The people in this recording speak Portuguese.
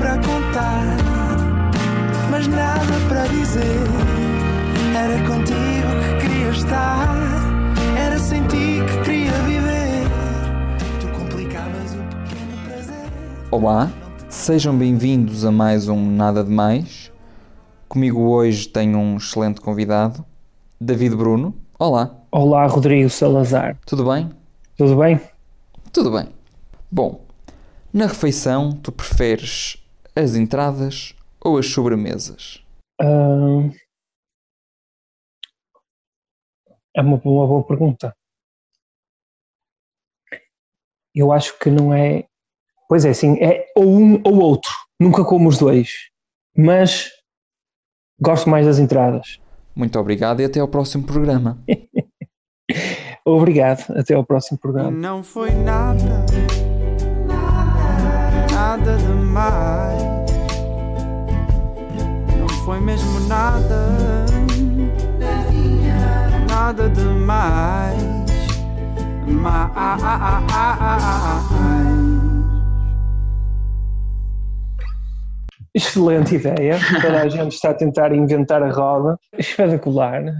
para contar, mas nada para dizer. Era contigo que queria estar, era sem ti que queria viver. Tu complicavas o pequeno prazer. Olá, sejam bem-vindos a mais um Nada de Mais. Comigo hoje tenho um excelente convidado, David Bruno. Olá, Olá, Rodrigo Salazar. tudo bem? Tudo bem? Tudo bem. Bom, na refeição tu preferes as entradas ou as sobremesas? Ahn, é uma, uma boa pergunta. Eu acho que não é. Pois é, sim, é ou um ou outro. Nunca como os dois. Mas gosto mais das entradas. Muito obrigado e até ao próximo programa. Obrigado. Até ao próximo programa. não foi nada, nada demais. Nada, nada demais. Mais. Excelente ideia. Toda a gente está a tentar inventar a roda. Espetacular.